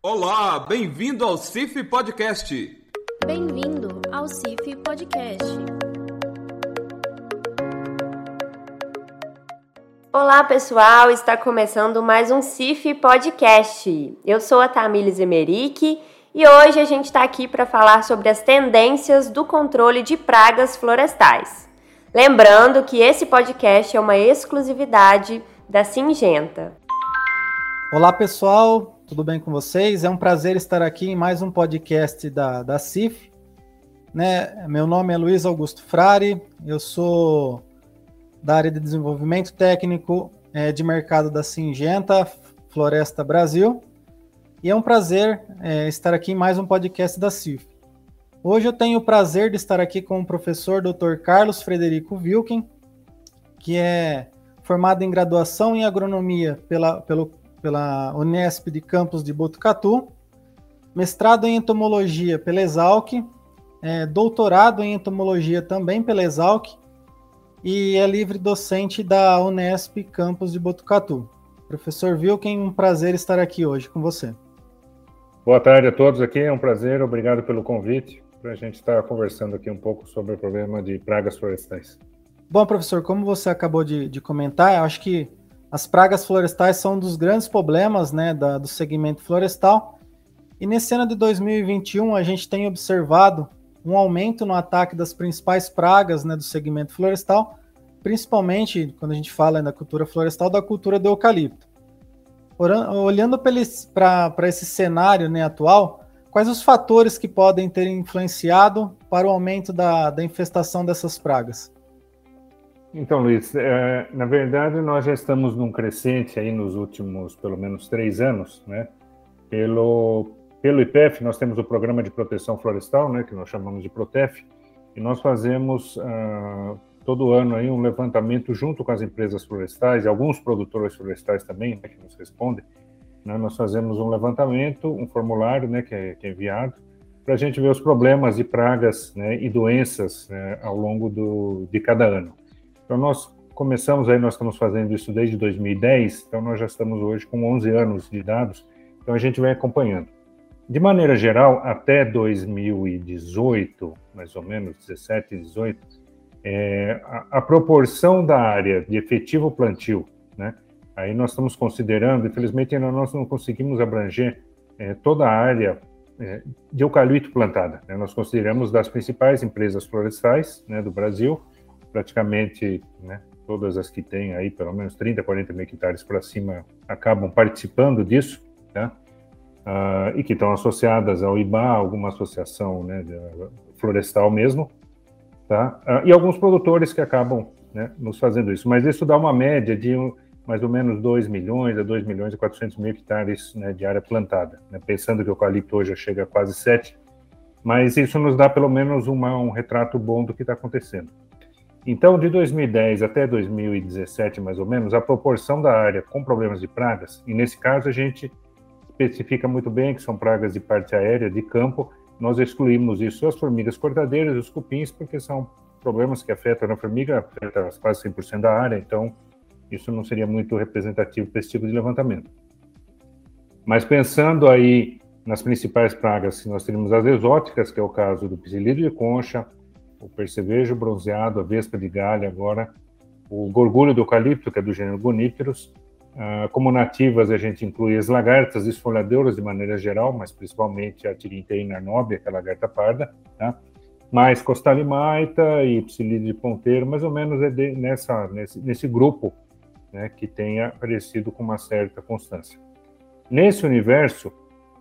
Olá, bem-vindo ao CIF Podcast. Bem-vindo ao CIF Podcast. Olá, pessoal! Está começando mais um CIF Podcast. Eu sou a Tamílis Emerick e hoje a gente está aqui para falar sobre as tendências do controle de pragas florestais. Lembrando que esse podcast é uma exclusividade da Singenta. Olá, pessoal, tudo bem com vocês? É um prazer estar aqui em mais um podcast da, da CIF. Né? Meu nome é Luiz Augusto Frari, eu sou da área de desenvolvimento técnico é, de mercado da Singenta Floresta Brasil. E é um prazer é, estar aqui em mais um podcast da CIF. Hoje eu tenho o prazer de estar aqui com o professor Dr. Carlos Frederico Wilken, que é formado em graduação em agronomia pela, pelo pela Unesp de Campos de Botucatu, mestrado em entomologia pela Exalc, é, doutorado em entomologia também pela Exalc e é livre docente da Unesp Campos de Botucatu. Professor Wilken, um prazer estar aqui hoje com você. Boa tarde a todos aqui, é um prazer, obrigado pelo convite para a gente estar conversando aqui um pouco sobre o problema de pragas florestais. Bom, professor, como você acabou de, de comentar, acho que as pragas florestais são um dos grandes problemas né, da, do segmento florestal. E nesse ano de 2021, a gente tem observado um aumento no ataque das principais pragas né, do segmento florestal, principalmente quando a gente fala da cultura florestal, da cultura do eucalipto. Olhando para esse cenário né, atual, quais os fatores que podem ter influenciado para o aumento da, da infestação dessas pragas? Então, Luiz, é, na verdade nós já estamos num crescente aí nos últimos pelo menos três anos, né? Pelo, pelo IPEF, nós temos o Programa de Proteção Florestal, né, que nós chamamos de PROTEF, e nós fazemos uh, todo ano aí um levantamento junto com as empresas florestais e alguns produtores florestais também, né, que nos respondem. Né, nós fazemos um levantamento, um formulário né, que, é, que é enviado, para a gente ver os problemas de pragas né, e doenças né, ao longo do, de cada ano. Então, nós começamos aí, nós estamos fazendo isso desde 2010, então nós já estamos hoje com 11 anos de dados, então a gente vai acompanhando. De maneira geral, até 2018, mais ou menos, 17, 18, é, a, a, proporção da área de efetivo plantio, né? Aí nós estamos considerando, infelizmente ainda nós não conseguimos abranger é, toda a área é, de eucalipto plantada. Né? Nós consideramos das principais empresas florestais né, do Brasil, praticamente né, todas as que têm aí pelo menos 30, 40 mil hectares para cima acabam participando disso? Uh, e que estão associadas ao IBA, alguma associação né, florestal mesmo, tá? Uh, e alguns produtores que acabam né, nos fazendo isso. Mas isso dá uma média de um, mais ou menos 2 milhões a 2 milhões e 400 mil hectares né, de área plantada, né? pensando que o eucalipto hoje chega a quase 7, mas isso nos dá pelo menos uma, um retrato bom do que está acontecendo. Então, de 2010 até 2017, mais ou menos, a proporção da área com problemas de pragas, e nesse caso a gente especifica muito bem que são pragas de parte aérea, de campo, nós excluímos isso, as formigas cortadeiras os cupins, porque são problemas que afetam a formiga, afeta quase 100% da área, então isso não seria muito representativo para esse tipo de levantamento. Mas pensando aí nas principais pragas, nós teríamos as exóticas, que é o caso do psilídeo de concha, o percevejo bronzeado, a vespa de galha agora, o gorgulho do eucalipto, que é do gênero Goníferos. Ah, como nativas, a gente inclui as lagartas esfoliadoras de maneira geral, mas principalmente a Tirinteina arnóbia, que é a lagarta parda, tá? mais costalimaita e psilídeo de ponteiro, mais ou menos é de, nessa, nesse, nesse grupo né, que tenha aparecido com uma certa constância. Nesse universo,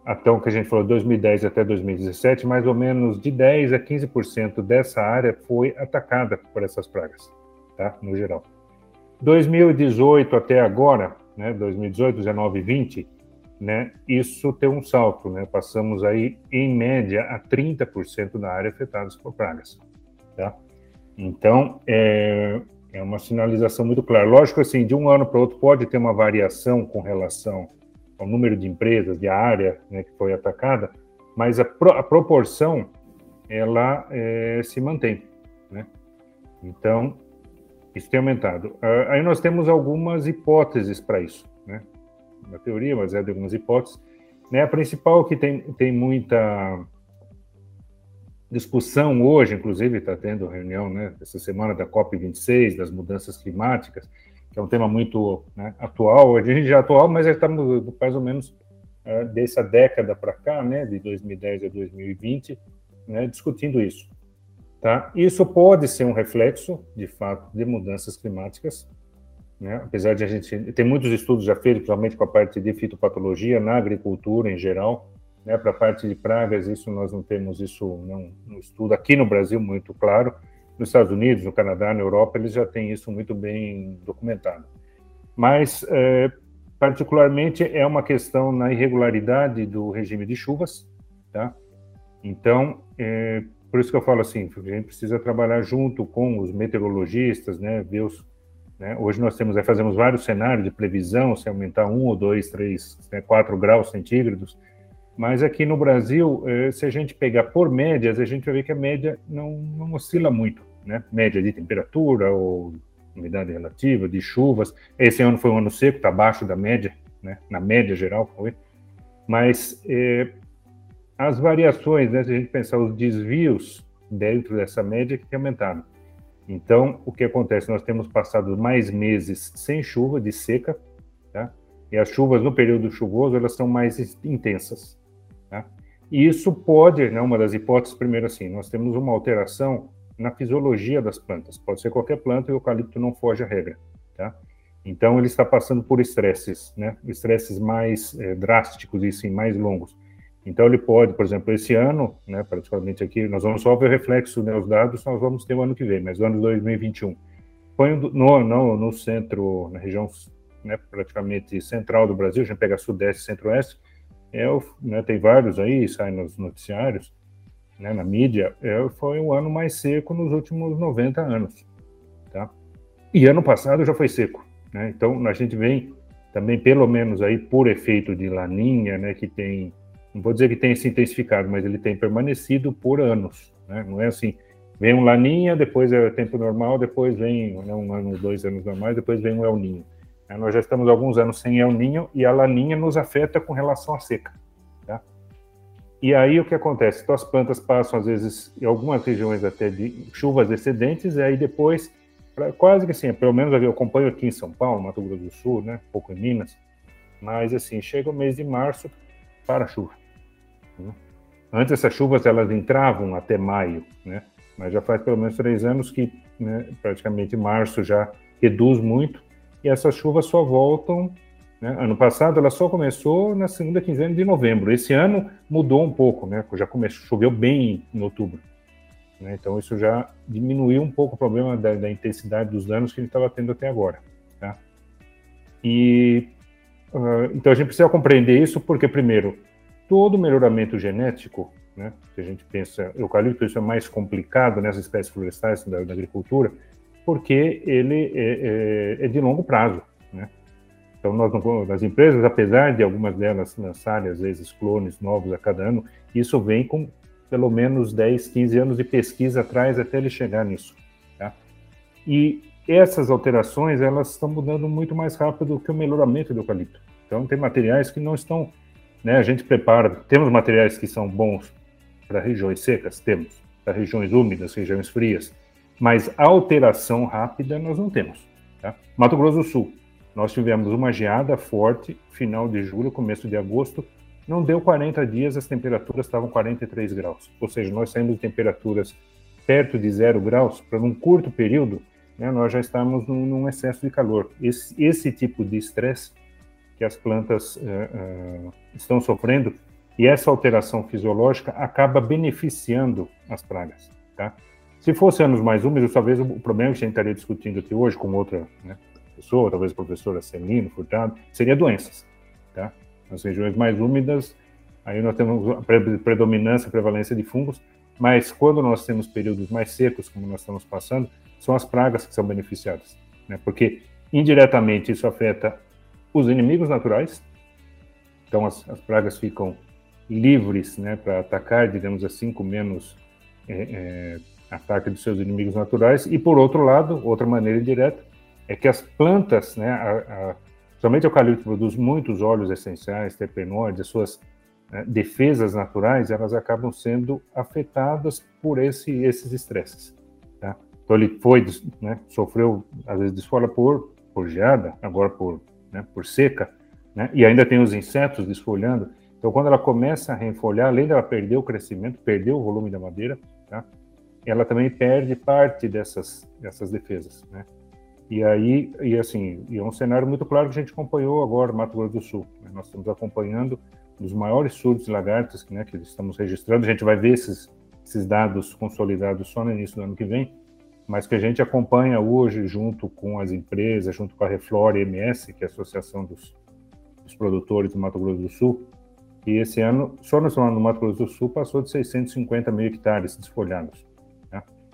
até o que a gente falou, 2010 até 2017, mais ou menos de 10 a 15% dessa área foi atacada por essas pragas, tá? No geral. 2018 até agora, né, 2018, 19 e 20, né, isso tem um salto, né? Passamos aí em média a 30% da área afetada por pragas, tá? Então, é, é uma sinalização muito clara. Lógico assim, de um ano para outro pode ter uma variação com relação o número de empresas, de área né, que foi atacada, mas a, pro, a proporção ela é, se mantém, né? Então isso tem aumentado. Uh, aí nós temos algumas hipóteses para isso, né? Na teoria, mas é de algumas hipóteses. Né, a principal que tem, tem muita discussão hoje, inclusive está tendo reunião né, essa semana da COP26, das mudanças climáticas, que é um tema muito né, atual, a gente já é atual, mas estamos mais ou menos uh, dessa década para cá, né, de 2010 a 2020, né, discutindo isso. Tá? Isso pode ser um reflexo, de fato, de mudanças climáticas, né? apesar de a gente tem muitos estudos já feitos, principalmente com a parte de fitopatologia na agricultura em geral, né? para a parte de pragas, isso nós não temos isso não, no estudo aqui no Brasil muito claro, nos Estados Unidos, no Canadá, na Europa, eles já têm isso muito bem documentado. Mas, é, particularmente, é uma questão na irregularidade do regime de chuvas, tá? Então, é, por isso que eu falo assim, a gente precisa trabalhar junto com os meteorologistas, né, ver os, né, hoje nós temos, fazemos vários cenários de previsão, se aumentar um ou dois, três, né, quatro graus centígrados, mas aqui no Brasil, eh, se a gente pegar por médias, a gente vai ver que a média não, não oscila muito, né, média de temperatura ou umidade relativa, de chuvas, esse ano foi um ano seco, está abaixo da média, né, na média geral foi, mas eh, as variações, né, se a gente pensar os desvios dentro dessa média que aumentaram. Então, o que acontece? Nós temos passado mais meses sem chuva, de seca, tá? e as chuvas no período chuvoso elas são mais intensas. Tá? E isso pode, né, uma das hipóteses, primeiro assim, nós temos uma alteração na fisiologia das plantas. Pode ser qualquer planta e o eucalipto não foge à regra. Tá? Então, ele está passando por estresses, né? estresses mais é, drásticos e sim, mais longos. Então, ele pode, por exemplo, esse ano, né, praticamente aqui, nós vamos só ver o reflexo, né, os dados nós vamos ter o ano que vem, mas o ano de 2021. Põe no, no, no centro, na região né, praticamente central do Brasil, a gente pega sudeste, centro-oeste, é, né, tem vários aí, saem nos noticiários, né, na mídia, é, foi o ano mais seco nos últimos 90 anos. Tá? E ano passado já foi seco. Né? Então, a gente vem também, pelo menos aí por efeito de laninha, né, que tem não vou dizer que tenha se intensificado, mas ele tem permanecido por anos. Né? Não é assim, vem um laninha, depois é tempo normal, depois vem né, um ano, dois anos normais, depois vem um El Ninho. É, nós já estamos alguns anos sem El Ninho e a laninha nos afeta com relação à seca. E aí o que acontece? Então as plantas passam, às vezes, em algumas regiões até de chuvas excedentes, e aí depois, quase que assim, pelo menos eu acompanho aqui em São Paulo, Mato Grosso do Sul, né, um pouco em Minas, mas assim, chega o mês de março, para a chuva. Né? Antes essas chuvas elas entravam até maio, né? mas já faz pelo menos três anos que né, praticamente março já reduz muito e essas chuvas só voltam. Né? Ano passado ela só começou na segunda quinzena de novembro. Esse ano mudou um pouco, né? já começou, choveu bem em outubro. Né? Então isso já diminuiu um pouco o problema da, da intensidade dos danos que gente estava tendo até agora. Tá? E uh, então a gente precisa compreender isso porque primeiro todo melhoramento genético, né, se a gente pensa, eucalipto, isso é mais complicado nessas espécies florestais da, da agricultura, porque ele é, é, é, de longo prazo, né? Então, nós, as empresas, apesar de algumas delas lançarem, às vezes, clones novos a cada ano, isso vem com pelo menos 10, 15 anos de pesquisa atrás até ele chegar nisso. Tá? E essas alterações, elas estão mudando muito mais rápido que o melhoramento do eucalipto. Então, tem materiais que não estão né? A gente prepara, temos materiais que são bons para regiões secas, temos, para regiões úmidas, regiões frias, mas alteração rápida nós não temos. Tá? Mato Grosso do Sul, nós tivemos uma geada forte, final de julho, começo de agosto, não deu 40 dias, as temperaturas estavam 43 graus. Ou seja, nós saímos de temperaturas perto de zero graus, para num curto período, né, nós já estamos num, num, excesso de calor. Esse, esse tipo de estresse que as plantas uh, uh, estão sofrendo e essa alteração fisiológica acaba beneficiando as pragas. Tá? Se fosse anos mais úmidos, talvez o problema que a gente estaria discutindo aqui hoje com outra né, pessoa, talvez professora Celino Furtado, seria doenças. Tá? Nas regiões mais úmidas, aí nós temos a predominância, a prevalência de fungos, mas quando nós temos períodos mais secos, como nós estamos passando, são as pragas que são beneficiadas, né? porque indiretamente isso afeta os inimigos naturais. Então as, as pragas ficam livres né, para atacar, digamos assim, com menos é, é, ataque dos seus inimigos naturais. E por outro lado, outra maneira indireta, é que as plantas, né, a, a, somente o eucalipto produz muitos óleos essenciais, terpenoides, as suas né, defesas naturais, elas acabam sendo afetadas por esse, esses estresses. Tá? Então ele foi, né, sofreu às vezes desfolha por, por geada, agora por, né, por seca, né, e ainda tem os insetos desfolhando. Então quando ela começa a reenfolhar, além dela perder o crescimento, perder o volume da madeira, tá, ela também perde parte dessas, dessas defesas. Né? E aí, e assim, e é um cenário muito claro que a gente acompanhou agora no Mato Grosso do Sul. Né? Nós estamos acompanhando dos maiores surtos de lagartas né, que estamos registrando. A gente vai ver esses, esses dados consolidados só no início do ano que vem, mas que a gente acompanha hoje junto com as empresas, junto com a Reflora MS, que é a Associação dos, dos Produtores do Mato Grosso do Sul, e esse ano, só no ano do Mato Grosso do Sul, passou de 650 mil hectares desfolhados.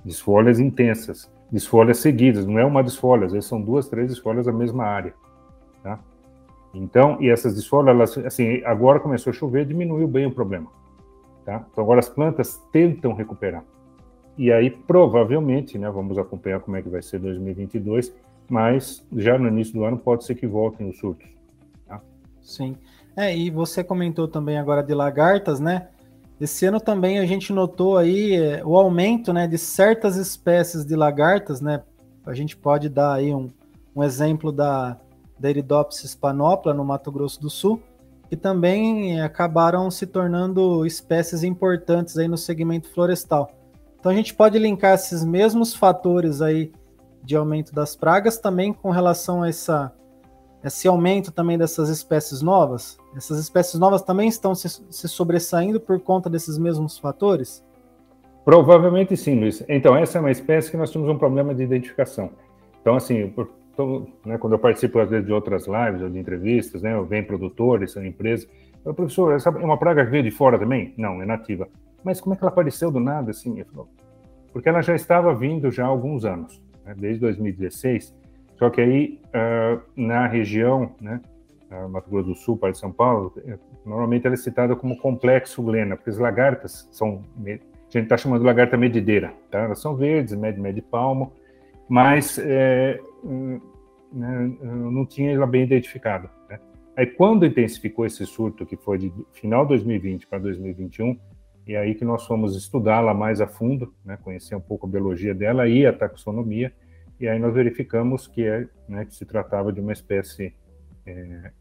Desfolhas intensas, desfolhas seguidas, não é uma desfolha, às vezes são duas, três desfolhas da mesma área. Tá? Então, e essas desfolhas, elas, assim, agora começou a chover, diminuiu bem o problema. Tá? Então, agora as plantas tentam recuperar. E aí, provavelmente, né, vamos acompanhar como é que vai ser 2022, mas já no início do ano pode ser que voltem os surtos. Tá? Sim. É, e você comentou também agora de lagartas, né? Esse ano também a gente notou aí é, o aumento né, de certas espécies de lagartas, né? A gente pode dar aí um, um exemplo da da panopla no Mato Grosso do Sul, que também acabaram se tornando espécies importantes aí no segmento florestal. Então a gente pode linkar esses mesmos fatores aí de aumento das pragas também com relação a essa, esse aumento também dessas espécies novas? Essas espécies novas também estão se, se sobressaindo por conta desses mesmos fatores? Provavelmente sim, Luiz. Então, essa é uma espécie que nós temos um problema de identificação. Então, assim, por, então, né, quando eu participo às vezes de outras lives ou de entrevistas, né, vem produtores, são empresas, eu, professor, essa é uma praga que veio de fora também? Não, é nativa. Mas como é que ela apareceu do nada assim? Porque ela já estava vindo já há alguns anos, né, desde 2016. Só que aí uh, na região, né, uh, Mato Grosso do Sul, para de São Paulo, é, normalmente ela é citada como complexo glena, porque as lagartas são, a gente está chamando de lagarta medideira, tá? Elas são verdes, médio, médio palmo, mas é, né, não tinha ela bem identificado. Né? Aí quando intensificou esse surto, que foi de final 2020 para 2021, e aí que nós fomos estudá-la mais a fundo, né, conhecer um pouco a biologia dela e a taxonomia, e aí nós verificamos que, é, né, que se tratava de uma espécie, é,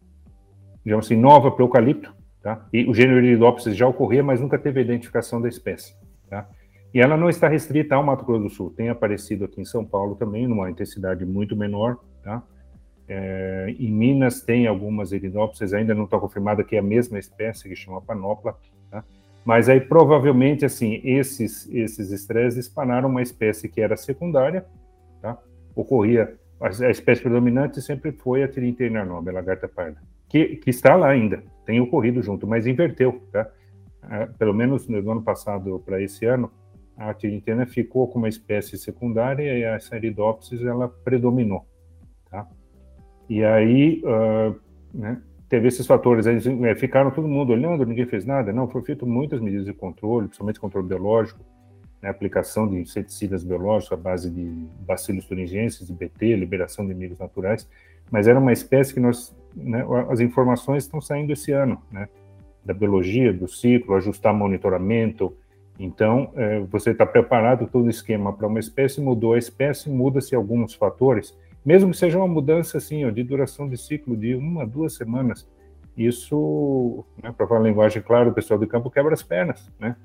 digamos assim, nova para o eucalipto, tá? E o gênero Iridopsis já ocorria, mas nunca teve a identificação da espécie, tá? E ela não está restrita ao Mato Grosso do Sul, tem aparecido aqui em São Paulo também, numa intensidade muito menor, tá? É, em Minas tem algumas Erinopsis, ainda não está confirmada que é a mesma espécie que chama Panopla, tá? Mas aí provavelmente assim esses esses estresses dispararam uma espécie que era secundária? Ocorria a, espécie predominante sempre foi a Tirinteina a lagarta parda, que, que está lá ainda, tem ocorrido junto, mas inverteu, tá? É, pelo menos no ano passado para esse ano, a tirintena ficou como uma espécie secundária e a Saridopsis ela predominou, tá? E aí, uh, né, teve esses fatores, aí é, ficaram todo mundo olhando, ninguém fez nada, não, foi feito muitas medidas de controle, principalmente controle biológico, né, aplicação de inseticidas biológicos à base de bacilos thuringienses, de BT, liberação de micos naturais, mas era uma espécie que nós, né, as informações estão saindo esse ano, né, da biologia, do ciclo, ajustar monitoramento, então, é, você está preparado todo o esquema para uma espécie, mudou a espécie, muda-se alguns fatores, mesmo que seja uma mudança assim, ó, de duração de ciclo de uma, duas semanas. Isso, né, para falar a linguagem clara, o pessoal do campo quebra as pernas, né?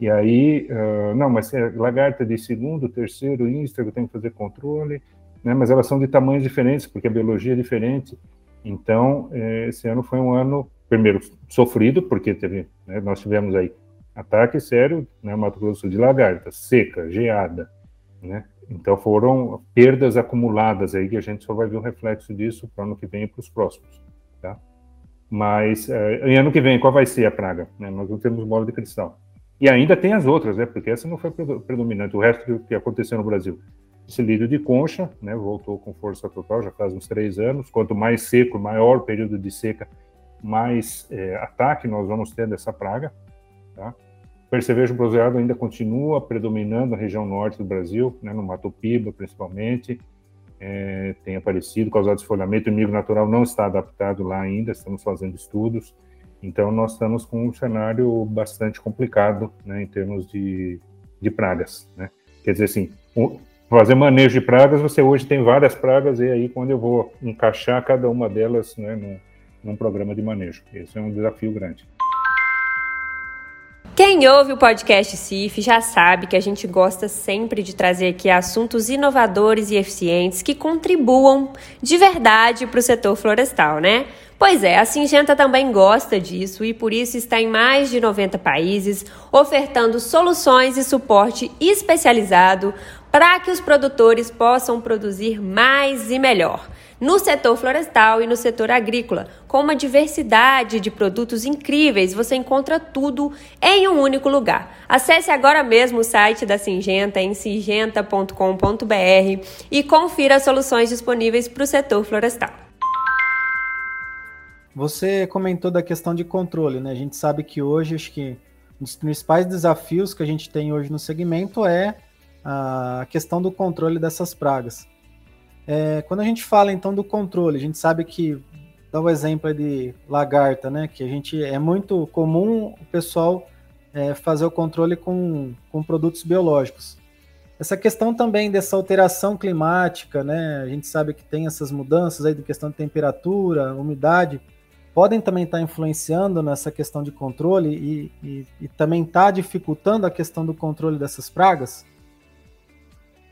E aí, uh, não, mas é lagarta de segundo, terceiro, ínstegro, tem que fazer controle, né? Mas elas são de tamanhos diferentes, porque a biologia é diferente. Então, é, esse ano foi um ano, primeiro, sofrido, porque teve, né, nós tivemos aí ataque sério, né, Mato Grosso de lagarta, seca, geada, né? Então foram perdas acumuladas aí que a gente só vai ver um reflexo disso para o ano que vem e para os próximos, tá? Mas em ano que vem qual vai ser a praga? Né? Nós não temos bola de cristal. E ainda tem as outras, né? Porque essa não foi predominante. O resto que aconteceu no Brasil, esse lírio de concha, né? Voltou com força total já faz uns três anos. Quanto mais seco, maior o período de seca, mais é, ataque nós vamos ter dessa praga, tá? percevejo bronzeado ainda continua predominando na região norte do Brasil, né, no Mato Piba principalmente, é, tem aparecido, causado desfolhamento, o milho natural não está adaptado lá ainda, estamos fazendo estudos, Então, nós estamos com um cenário bastante complicado né, em termos de, de pragas. Né? Quer dizer assim, fazer manejo de pragas, você hoje tem várias pragas, e aí quando eu vou encaixar cada uma delas né, num, num programa de manejo. Esse é um desafio grande. Quem ouve o podcast CIF já sabe que a gente gosta sempre de trazer aqui assuntos inovadores e eficientes que contribuam de verdade para o setor florestal, né? Pois é, a Singenta também gosta disso e por isso está em mais de 90 países, ofertando soluções e suporte especializado para que os produtores possam produzir mais e melhor no setor florestal e no setor agrícola. Com uma diversidade de produtos incríveis, você encontra tudo em um único lugar. Acesse agora mesmo o site da Singenta em singenta.com.br e confira as soluções disponíveis para o setor florestal. Você comentou da questão de controle, né? A gente sabe que hoje, acho que um dos principais desafios que a gente tem hoje no segmento é a questão do controle dessas pragas. É, quando a gente fala então do controle, a gente sabe que dá o exemplo de lagarta, né? Que a gente é muito comum o pessoal é, fazer o controle com, com produtos biológicos. Essa questão também dessa alteração climática, né? A gente sabe que tem essas mudanças aí de questão de temperatura, umidade, podem também estar influenciando nessa questão de controle e, e, e também está dificultando a questão do controle dessas pragas?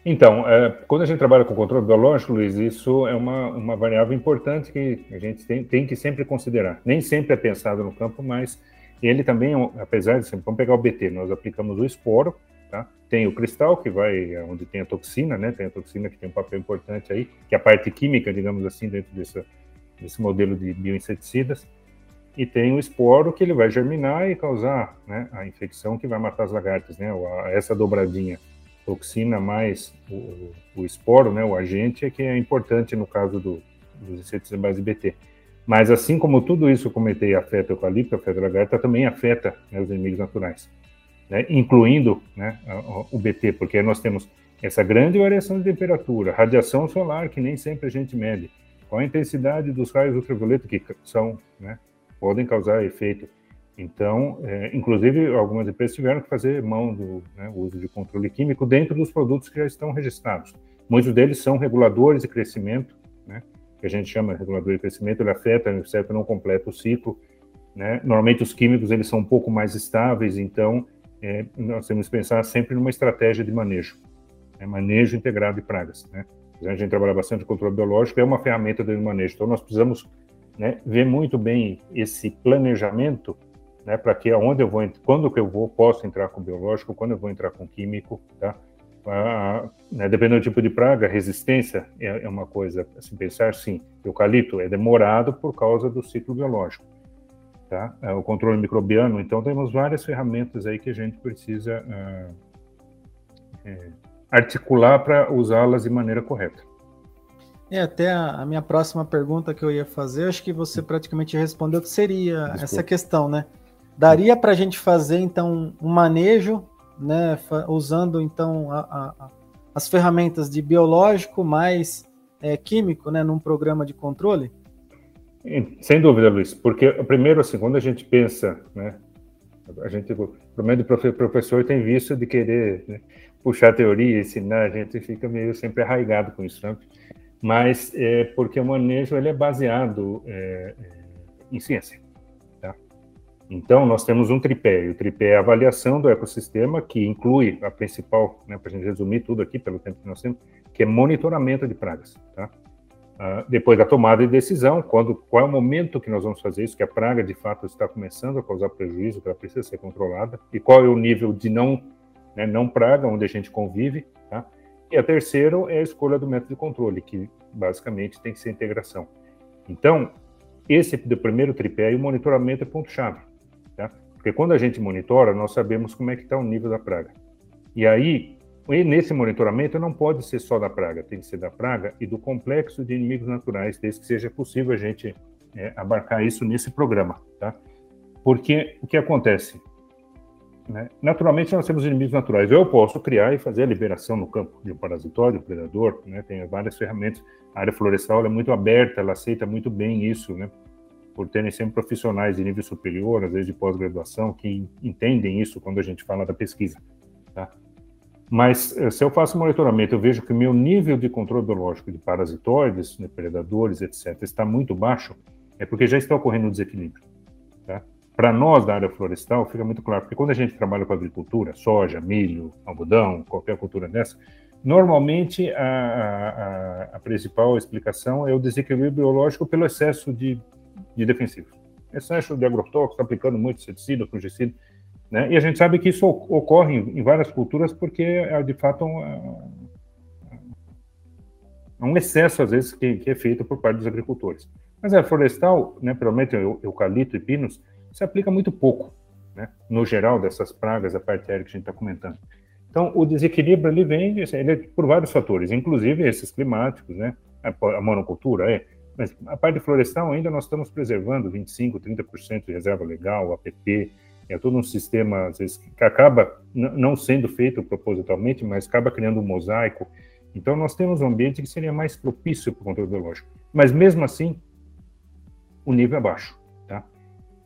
Então, é, quando a gente trabalha com controle biológico, Luiz, isso é uma, uma variável importante que a gente tem, tem que sempre considerar. Nem sempre é pensado no campo, mas ele também, apesar de, vamos pegar o BT, nós aplicamos o esporo, tá? tem o cristal, que vai onde tem a toxina, né? tem a toxina que tem um papel importante aí, que é a parte química, digamos assim, dentro desse, desse modelo de bioinseticidas, e tem o esporo que ele vai germinar e causar né, a infecção que vai matar as lagartas, né? essa dobradinha toxina mais o, o esporo, né, o agente, é que é importante no caso do, dos inseticidas base BT. Mas assim como tudo isso que eu comentei afeta o eucalipto, afeta a lagarta, também afeta né, os inimigos naturais, né, incluindo né, o BT, porque nós temos essa grande variação de temperatura, radiação solar, que nem sempre a gente mede, qual a intensidade dos raios ultravioleta que são, né, podem causar efeito então, é, inclusive, algumas empresas tiveram que fazer mão do né, uso de controle químico dentro dos produtos que já estão registrados. Muitos deles são reguladores de crescimento, né, que a gente chama de regulador de crescimento, ele afeta, certo, não completa o ciclo. Né? Normalmente, os químicos eles são um pouco mais estáveis, então é, nós temos que pensar sempre numa estratégia de manejo, né, manejo integrado de pragas. Né? A gente trabalha bastante controle biológico, é uma ferramenta de manejo, então nós precisamos né, ver muito bem esse planejamento né, para que aonde eu vou, quando que eu vou, posso entrar com biológico, quando eu vou entrar com químico, tá? Ah, né, dependendo do tipo de praga, resistência é, é uma coisa a se pensar, sim. Eucalipto é demorado por causa do ciclo biológico, tá? É, o controle microbiano, então temos várias ferramentas aí que a gente precisa ah, é, articular para usá-las de maneira correta. É, até a, a, minha próxima pergunta que eu ia fazer, acho que você praticamente respondeu que seria Desculpa. essa questão, né? Daria para a gente fazer então um manejo, né, usando então a, a, as ferramentas de biológico mais é, químico, né, num programa de controle? Sem dúvida, Luiz, porque primeiro assim, quando a gente pensa, né, a gente, pelo menos o professor tem visto de querer né, puxar teoria, ensinar, a gente fica meio sempre arraigado com isso, né? mas é porque o manejo ele é baseado é, é em ciência. Então, nós temos um tripé, e o tripé é a avaliação do ecossistema, que inclui a principal, né, para a gente resumir tudo aqui, pelo tempo que nós temos, que é monitoramento de pragas. Tá? Uh, depois da tomada de decisão, quando, qual é o momento que nós vamos fazer isso, que a praga de fato está começando a causar prejuízo, que ela precisa ser controlada, e qual é o nível de não, né, não praga, onde a gente convive. Tá? E a terceira é a escolha do método de controle, que basicamente tem que ser integração. Então, esse do primeiro tripé e o monitoramento é ponto-chave. Porque quando a gente monitora, nós sabemos como é que está o nível da praga. E aí, nesse monitoramento, não pode ser só da praga, tem que ser da praga e do complexo de inimigos naturais, desde que seja possível a gente é, abarcar isso nesse programa, tá? Porque o que acontece? Né? Naturalmente, nós temos inimigos naturais. Eu posso criar e fazer a liberação no campo de um parasitório, um predador, né? tem várias ferramentas. A área florestal é muito aberta, ela aceita muito bem isso, né? Por terem sempre profissionais de nível superior, às vezes de pós-graduação, que entendem isso quando a gente fala da pesquisa. Tá? Mas eh, se eu faço monitoramento, eu vejo que o meu nível de controle biológico de parasitoides, de predadores, etc., está muito baixo, é porque já está ocorrendo um desequilíbrio. Tá? Para nós da área florestal, fica muito claro, porque quando a gente trabalha com agricultura, soja, milho, algodão, qualquer cultura dessa, normalmente a, a, a principal explicação é o desequilíbrio biológico pelo excesso de de defensivos. Excesso de agrotóxicos, aplicando muito inseticida, fungicida, né? E a gente sabe que isso ocorre em várias culturas porque é de fato um, um excesso às vezes que, que, é feito por parte dos agricultores. Mas a florestal, né, principalmente eucalipto e pinos, se aplica muito pouco, né, no geral dessas pragas, a parte aérea que a gente está comentando. Então, o desequilíbrio ele vem ele é por vários fatores, inclusive esses climáticos, né, a monocultura é, mas a parte florestal ainda nós estamos preservando 25%, 30% de reserva legal, APP, é todo um sistema, às vezes, que acaba não sendo feito propositalmente, mas acaba criando um mosaico. Então, nós temos um ambiente que seria mais propício para o controle biológico. Mas, mesmo assim, o nível é baixo. Tá?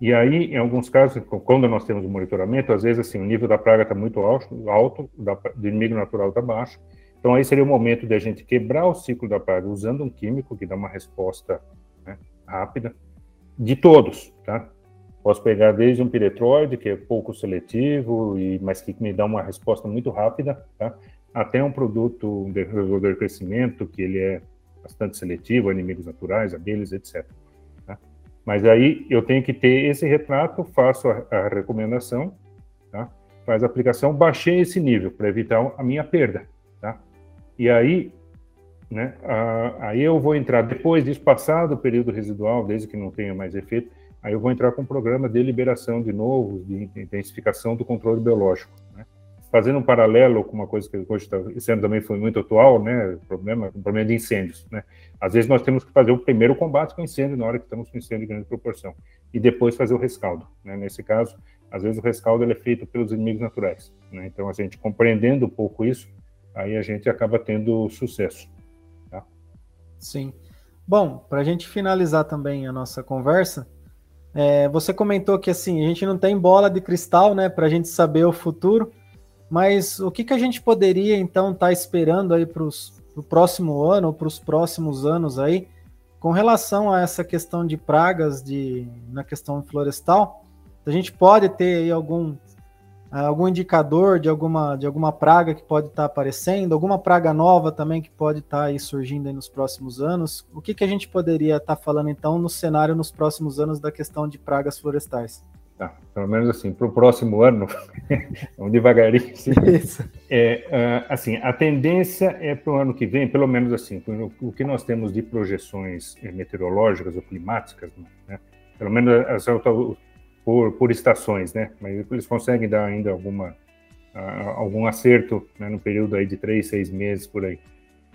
E aí, em alguns casos, quando nós temos o monitoramento, às vezes, assim, o nível da praga está muito alto, alto do inimigo natural está baixo, então, aí seria o momento de a gente quebrar o ciclo da praga usando um químico que dá uma resposta né, rápida, de todos, tá? Posso pegar desde um piretroide, que é pouco seletivo, e, mas que me dá uma resposta muito rápida, tá? até um produto de resolver crescimento, que ele é bastante seletivo, inimigos naturais, abelhas, etc. Tá? Mas aí eu tenho que ter esse retrato, faço a, a recomendação, tá? faz a aplicação, baixei esse nível para evitar a minha perda. E aí, né, aí eu vou entrar, depois disso, passado o período residual, desde que não tenha mais efeito, aí eu vou entrar com um programa de liberação de novo, de intensificação do controle biológico. Né? Fazendo um paralelo com uma coisa que hoje tá, também foi muito atual, né, problema, problema de incêndios. Né? Às vezes nós temos que fazer o primeiro combate com incêndio na hora que estamos com incêndio de grande proporção, e depois fazer o rescaldo. Né? Nesse caso, às vezes o rescaldo é feito pelos inimigos naturais. Né? Então, a gente compreendendo um pouco isso, aí a gente acaba tendo sucesso. Tá? Sim. Bom, para a gente finalizar também a nossa conversa, é, você comentou que assim a gente não tem bola de cristal, né, para a gente saber o futuro, mas o que, que a gente poderia então estar tá esperando aí para o próximo ano ou para os próximos anos aí, com relação a essa questão de pragas de, na questão florestal? A gente pode ter aí algum algum indicador de alguma, de alguma praga que pode estar tá aparecendo, alguma praga nova também que pode estar tá aí surgindo aí nos próximos anos. O que, que a gente poderia estar tá falando então no cenário nos próximos anos da questão de pragas florestais? Tá, pelo menos assim, para o próximo ano, vamos devagarinho. Assim, Isso. É, uh, assim, a tendência é para o ano que vem, pelo menos assim, o que nós temos de projeções meteorológicas ou climáticas, né, pelo menos as, por, por estações, né? Mas eles conseguem dar ainda alguma algum acerto né, no período aí de três, seis meses por aí.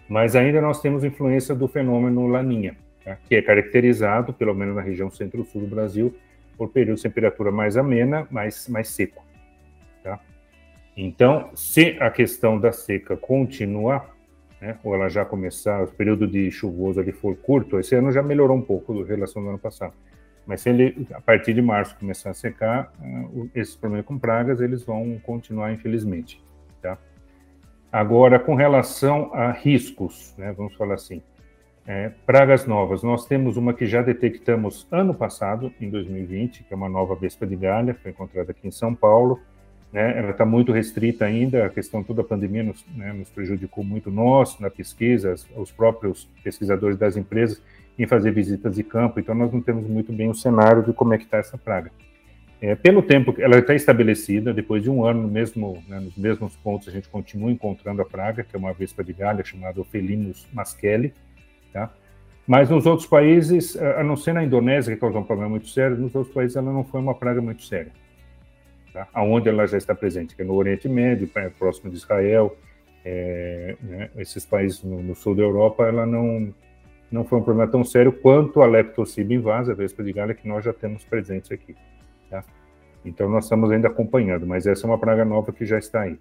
Mas ainda nós temos influência do fenômeno Laninha, tá? que é caracterizado, pelo menos na região centro-sul do Brasil, por períodos de temperatura mais amena, mais, mais seco. Tá? Então, se a questão da seca continuar, né, ou ela já começar, o período de chuvoso ali for curto, esse ano já melhorou um pouco em relação ao ano passado. Mas se ele, a partir de março, começar a secar, uh, esses problemas com pragas, eles vão continuar, infelizmente. Tá? Agora, com relação a riscos, né, vamos falar assim, é, pragas novas, nós temos uma que já detectamos ano passado, em 2020, que é uma nova vespa de galha, foi encontrada aqui em São Paulo. Né, ela está muito restrita ainda, a questão toda a pandemia nos, né, nos prejudicou muito nós na pesquisa, os próprios pesquisadores das empresas, em fazer visitas de campo, então nós não temos muito bem o cenário de como é que está essa praga. É, pelo tempo que ela está estabelecida, depois de um ano no mesmo, né, nos mesmos pontos, a gente continua encontrando a praga, que é uma vespa de galha chamada Ophelinus maskeli, tá? Mas nos outros países, a não ser na Indonésia, que causou um problema muito sério, nos outros países ela não foi uma praga muito séria. Tá? Aonde ela já está presente, que é no Oriente Médio, próximo de Israel, é, né, esses países no, no, sul da Europa, ela não, não foi um problema tão sério quanto a leptospira invasa, a vespa de galha, que nós já temos presentes aqui. Tá? Então, nós estamos ainda acompanhando, mas essa é uma praga nova que já está aí.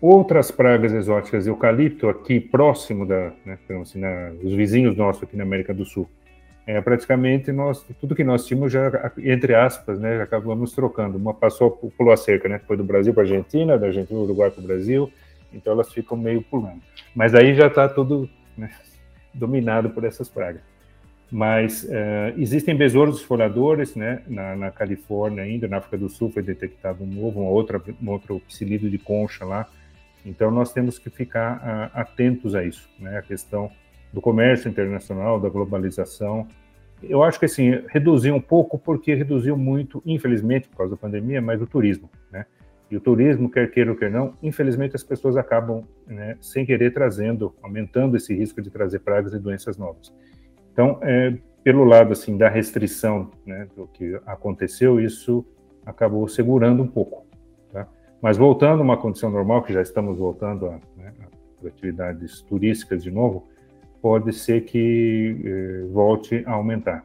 Outras pragas exóticas, eucalipto, aqui próximo da, né, assim, na, os vizinhos nossos aqui na América do Sul, é, praticamente nós tudo que nós tínhamos já entre aspas né acabamos trocando uma passou pulou a cerca né foi do Brasil para a Argentina da Argentina Uruguai para o Brasil então elas ficam meio pulando mas aí já está tudo né, dominado por essas pragas mas uh, existem besouros esfoladores né na, na, Califórnia ainda na África do Sul foi detectado um novo uma outra um outro psilido de concha lá então nós temos que ficar uh, atentos a isso né a questão do comércio internacional, da globalização. Eu acho que assim reduziu um pouco porque reduziu muito, infelizmente, por causa da pandemia, mas o turismo, né? E o turismo, quer queira ou quer não, infelizmente as pessoas acabam, né, sem querer, trazendo, aumentando esse risco de trazer pragas e doenças novas. Então, é, pelo lado assim da restrição, né, do que aconteceu, isso acabou segurando um pouco. Tá? Mas voltando a uma condição normal, que já estamos voltando a, né, a atividades turísticas de novo, pode ser que eh, volte a aumentar.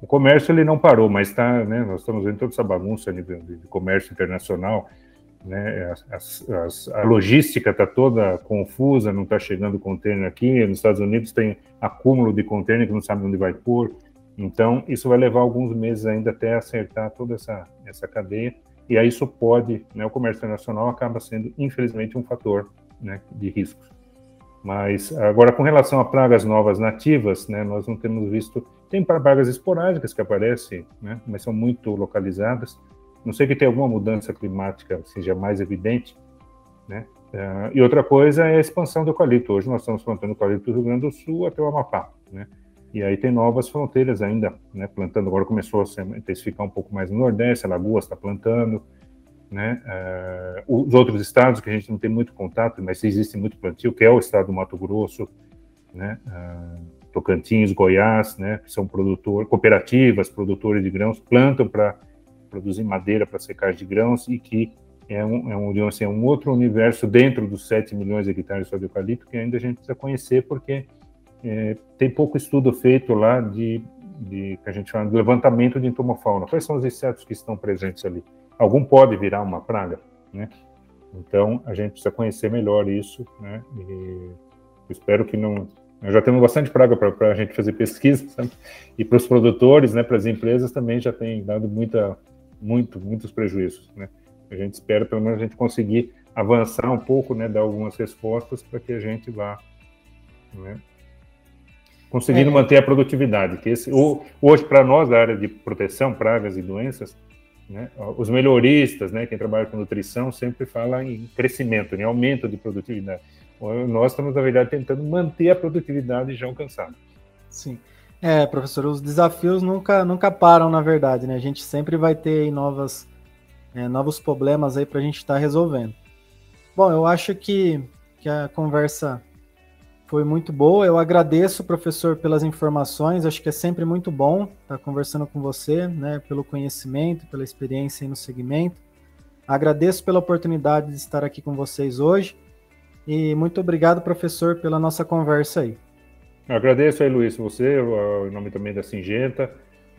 O comércio ele não parou, mas está, né, nós estamos vendo toda essa bagunça de, de, de comércio internacional, né, as, as, a logística está toda confusa, não está chegando container aqui, nos Estados Unidos tem acúmulo de container que não sabe onde vai pôr, então isso vai levar alguns meses ainda até acertar toda essa, essa cadeia, e aí isso pode, né, o comércio internacional acaba sendo, infelizmente, um fator né, de riscos. Mas agora, com relação a pragas novas nativas, né, nós não temos visto. Tem pragas esporádicas que aparecem, né, mas são muito localizadas. Não sei que tem alguma mudança climática seja mais evidente, né? Uh, e outra coisa é a expansão do eucalipto. Hoje nós estamos plantando eucalipto do Rio Grande do Sul até o Amapá, né? E aí tem novas fronteiras ainda, né? Plantando agora começou a se intensificar um pouco mais no Nordeste, a Lagoa está plantando, né? Uh, os outros estados que a gente não tem muito contato, mas existe muito plantio, que é o estado do Mato Grosso, né? Uh, Tocantins, Goiás, né? Que são produtores, cooperativas, produtores de grãos, plantam para produzir madeira para secagem de grãos e que é um, é um, assim, é um outro universo dentro dos 7 milhões de hectares de eucalipto que ainda a gente precisa conhecer porque é, tem pouco estudo feito lá de, de, que a gente chama de levantamento de entomofauna. Quais são os insetos que estão presentes ali? algum pode virar uma praga, né? Então a gente precisa conhecer melhor isso, né? E espero que não. Nós já temos bastante praga para a gente fazer pesquisa, sabe? e para os produtores, né? Para as empresas também já tem dado muita, muito, muitos prejuízos, né? A gente espera pelo menos a gente conseguir avançar um pouco, né? Dar algumas respostas para que a gente vá, né? Conseguindo é. manter a produtividade, que esse, hoje para nós da área de proteção, pragas e doenças, né? Os melhoristas, né, quem trabalha com nutrição, sempre fala em crescimento, em aumento de produtividade. Nós estamos, na verdade, tentando manter a produtividade já alcançada. Sim. É, professor, os desafios nunca, nunca param, na verdade, né? A gente sempre vai ter novas, é, novos problemas aí para a gente estar tá resolvendo. Bom, eu acho que, que a conversa foi muito boa. Eu agradeço, professor, pelas informações. Acho que é sempre muito bom estar conversando com você, né, pelo conhecimento, pela experiência no segmento. Agradeço pela oportunidade de estar aqui com vocês hoje. E muito obrigado, professor, pela nossa conversa aí. Eu agradeço aí, Luiz, você, em nome também da Singenta,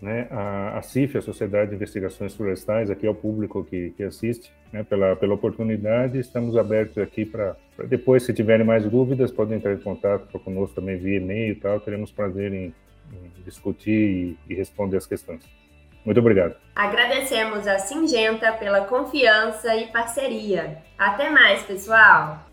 né, a, a CIF, a Sociedade de Investigações Florestais, aqui é o público que, que assiste, né, pela, pela oportunidade. Estamos abertos aqui para depois, se tiverem mais dúvidas, podem entrar em contato conosco também via e-mail e tal. Teremos prazer em, em discutir e, e responder as questões. Muito obrigado. Agradecemos a Singenta pela confiança e parceria. Até mais, pessoal!